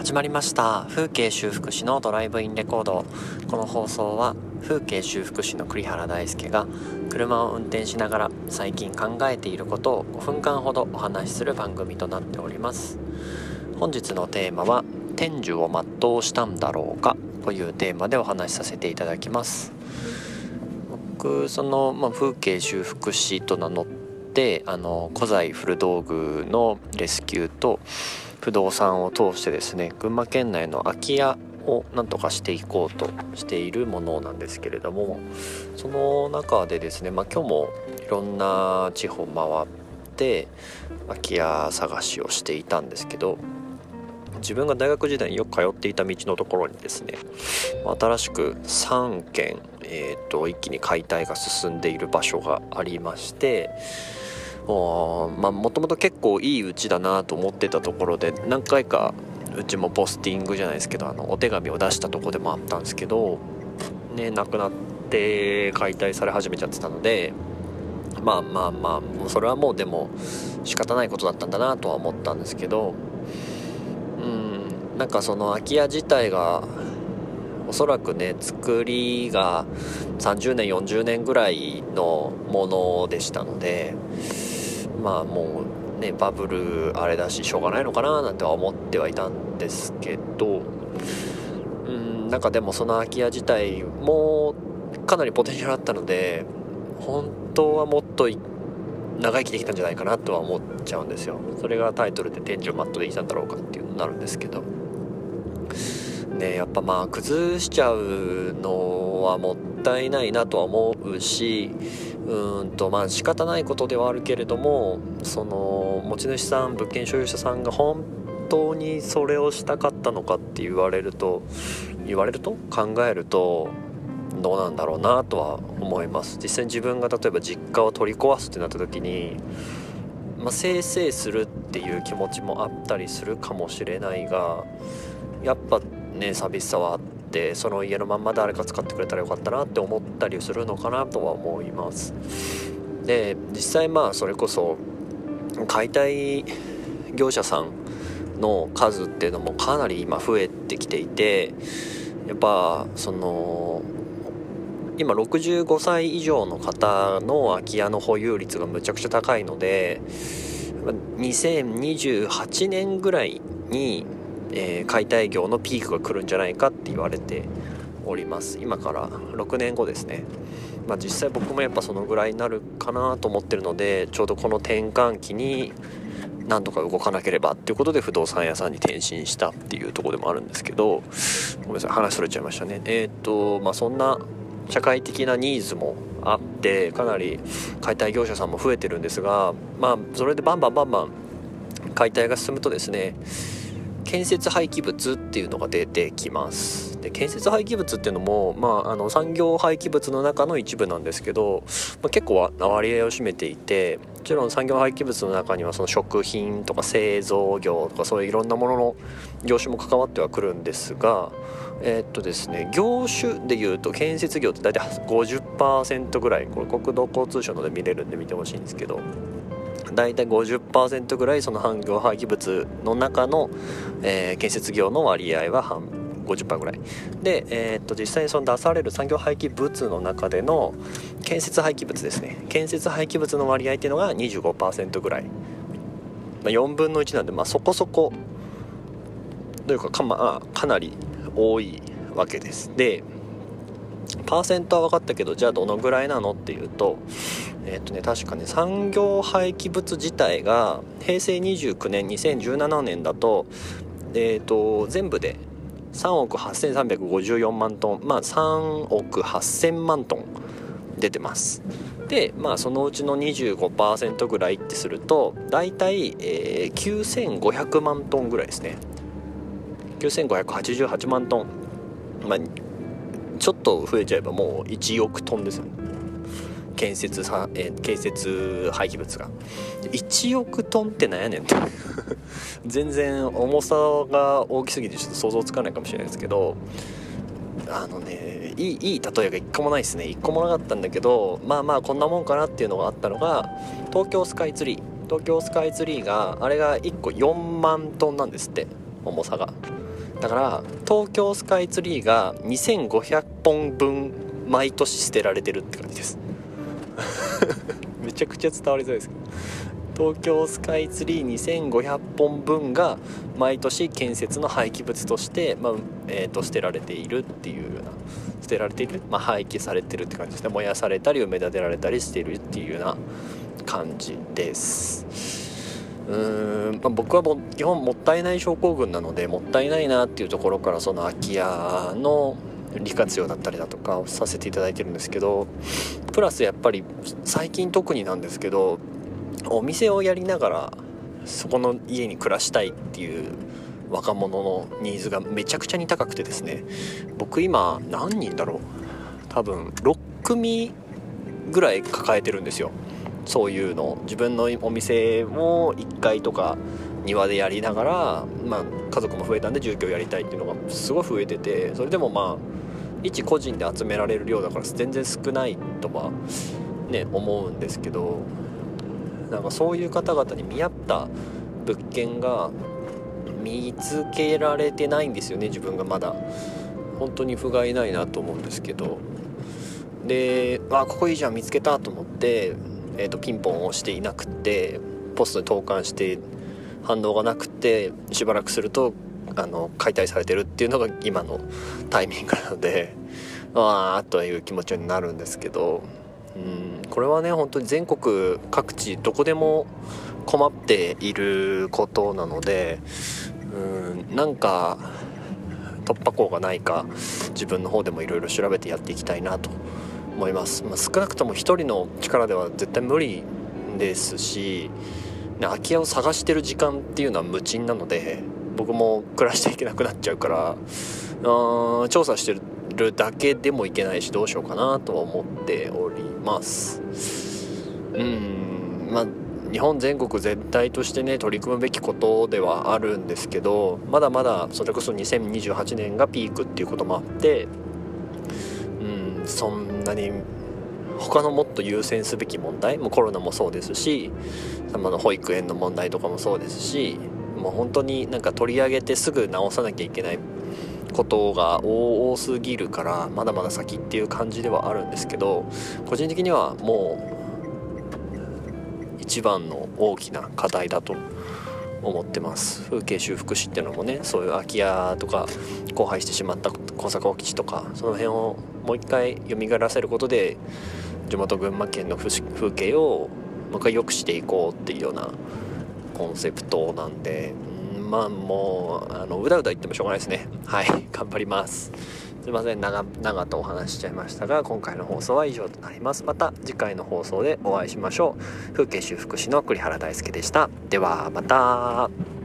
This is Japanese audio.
始まりました。風景修復師のドライブインレコード。この放送は風景修復師の栗原大輔が車を運転しながら最近考えていることを5分間ほどお話しする番組となっております。本日のテーマは天寿を全うしたんだろうかというテーマでお話しさせていただきます。僕その、まあ、風景修復師と名乗ってあの古材古道具のレスキューと不動産を通してですね群馬県内の空き家をなんとかしていこうとしているものなんですけれどもその中でですね、まあ、今日もいろんな地方回って空き家探しをしていたんですけど自分が大学時代によく通っていた道のところにですね新しく3軒、えーと、一気に解体が進んでいる場所がありましてまあもともと結構いいうちだなと思ってたところで何回かうちもポスティングじゃないですけどあのお手紙を出したとこでもあったんですけどね亡くなって解体され始めちゃってたのでまあまあまあそれはもうでも仕方ないことだったんだなとは思ったんですけどうんなんかその空き家自体がおそらくね作りが30年40年ぐらいのものでしたのでまあもうねバブルあれだししょうがないのかななんては思ってはいたんですけどうんなんかでもその空き家自体もかなりポテンシャルあったので本当はもっと長生きできたんじゃないかなとは思っちゃうんですよ。それがタイトルで天井マットできたんだろうかっていうのになるんですけど。ねやっぱまあ崩しちゃうのはもったいないなとは思うしうんとまあ仕方ないことではあるけれどもその持ち主さん物件所有者さんが本当にそれをしたかったのかって言われると言われると？考えるとどうなんだろうなとは思います。実際に自分が例えば実家を取り壊すってなった時に、まあ、せいせいするっていう気持ちもあったりするかもしれないがやっぱね寂しさはあってってその家のまんま誰か使ってくれたらよかったなって思ったりするのかなとは思います。で実際まあそれこそ解体業者さんの数っていうのもかなり今増えてきていてやっぱその今65歳以上の方の空き家の保有率がむちゃくちゃ高いので2028年ぐらいにえー、解体業のピークが来るんじゃないかって言われております。今から6年後ですね。まあ、実際僕もやっぱそのぐらいになるかなと思ってるのでちょうどこの転換期になんとか動かなければっていうことで不動産屋さんに転身したっていうとこでもあるんですけどごめんなさい話それちゃいましたね。えっ、とまあそんな社会的なニーズもあってかなり解体業者さんも増えてるんですがまあそれでバンバンバンバン解体が進むとですね建設廃棄物っていうのが出てきます。で建設廃棄物っていうのも、まあ、あの産業廃棄物の中の一部なんですけど、まあ、結構割合を占めていてもちろん産業廃棄物の中にはその食品とか製造業とかそういういろんなものの業種も関わってはくるんですがえー、っとですね業種でいうと建設業って大体50%ぐらいこれ国土交通省ので見れるんで見てほしいんですけど大体50%ぐらいその産業廃棄物の中の、えー、建設業の割合は半50%ぐらい。で、えー、っと実際にその出される産業廃棄物の中での建設廃棄物ですね。建設廃棄物の割合っていうのが25%ぐらい、まあ、4分の1なんで、まあ、そこそこというかか,、まあ、かなり多いわけです。でパーセントは分かったけどじゃあどのぐらいなのっていうとえっ、とね確かね産業廃棄物自体が平成29年2017年だとえっ、と全部で3億8354万トンまあ3億8000万トン出てます。でまあそのうちの25%ぐらいってすると大体、えー、9500万トンぐらいですね。9588万トン。まあちょっと増えちゃえばもう1億トンですよね。建設さ、え建設廃棄物が。1億トンってなんやねんって。全然重さが大きすぎてちょっと想像つかないかもしれないですけどあのねいいいい例えが1個もないですね。1個もなかったんだけどまあまあこんなもんかなっていうのがあったのが東京スカイツリー。東京スカイツリーがあれが1個4万トンなんですって。重さが。だから東京スカイツリーが2500本分毎年捨てられてるって感じです。めちゃくちゃ伝わりづらいですけど。東京スカイツリー2500本分が毎年建設の廃棄物として、まあえー、と捨てられているっていうような捨てられている、まあ、廃棄されてるって感じですね。燃やされたり埋め立てられたりしてるっていうような感じです。うーん、まあ、僕はも基本もったいない症候群なのでもったいないなっていうところからその空き家の利活用だったりだとかをさせていただいてるんですけどプラスやっぱり最近特になんですけどお店をやりながらそこの家に暮らしたいっていう若者のニーズがめちゃくちゃに高くてですね。僕今何人だろう？多分6組ぐらい抱えてるんですよ。そういうの。自分のお店も1階とか庭でやりながら、まあ、家族も増えたんで住居やりたいっていうのがすごい増えててそれでもまあ一個人で集められる量だから全然少ないとはね思うんですけどなんかそういう方々に見合った物件が見つけられてないんですよね自分がまだ。本当に不甲斐ないなと思うんですけど。であここいいじゃん見つけたと思って、えーと、ピンポンを押していなくてポストに投函して反応がなくてしばらくするとあの解体されてるっていうのが今のタイミングなので ああという気持ちになるんですけどうんこれはね本当に全国各地どこでも困っていることなのでうんなんか突破口がないか自分の方でもいろいろ調べてやっていきたいなと思います、まあ、少なくとも1人の力では絶対無理ですし空き家を探してる時間っていうのは無賃なので僕も暮らしていけなくなっちゃうからうん調査してるだけでもいけないしどうしようかなとは思っております。うんまあ日本全国全体としてね取り組むべきことではあるんですけどまだまだそれこそ2028年がピークっていうこともあってそんなに他のもっと優先すべき問題？もコロナもそうですしの保育園の問題とかもそうですしもう本当になんか取り上げてすぐ直さなきゃいけないことが多すぎるからまだまだ先っていう感じではあるんですけど個人的にはもう一番の大きな課題だと思ってます。風景修復師っていうのもねそういう空き家とか荒廃してしまった小坂基地とかその辺をもう一回蘇らせることで地元群馬県の風景をもう一回良くしていこうっていうようなコンセプトなんでまあもうあのうだうだ言ってもしょうがないですね。はい頑張ります。すいません。長々とお話しちゃいましたが今回の放送は以上となります。また次回の放送でお会いしましょう。風景修復師の栗原大輔でした。ではまた。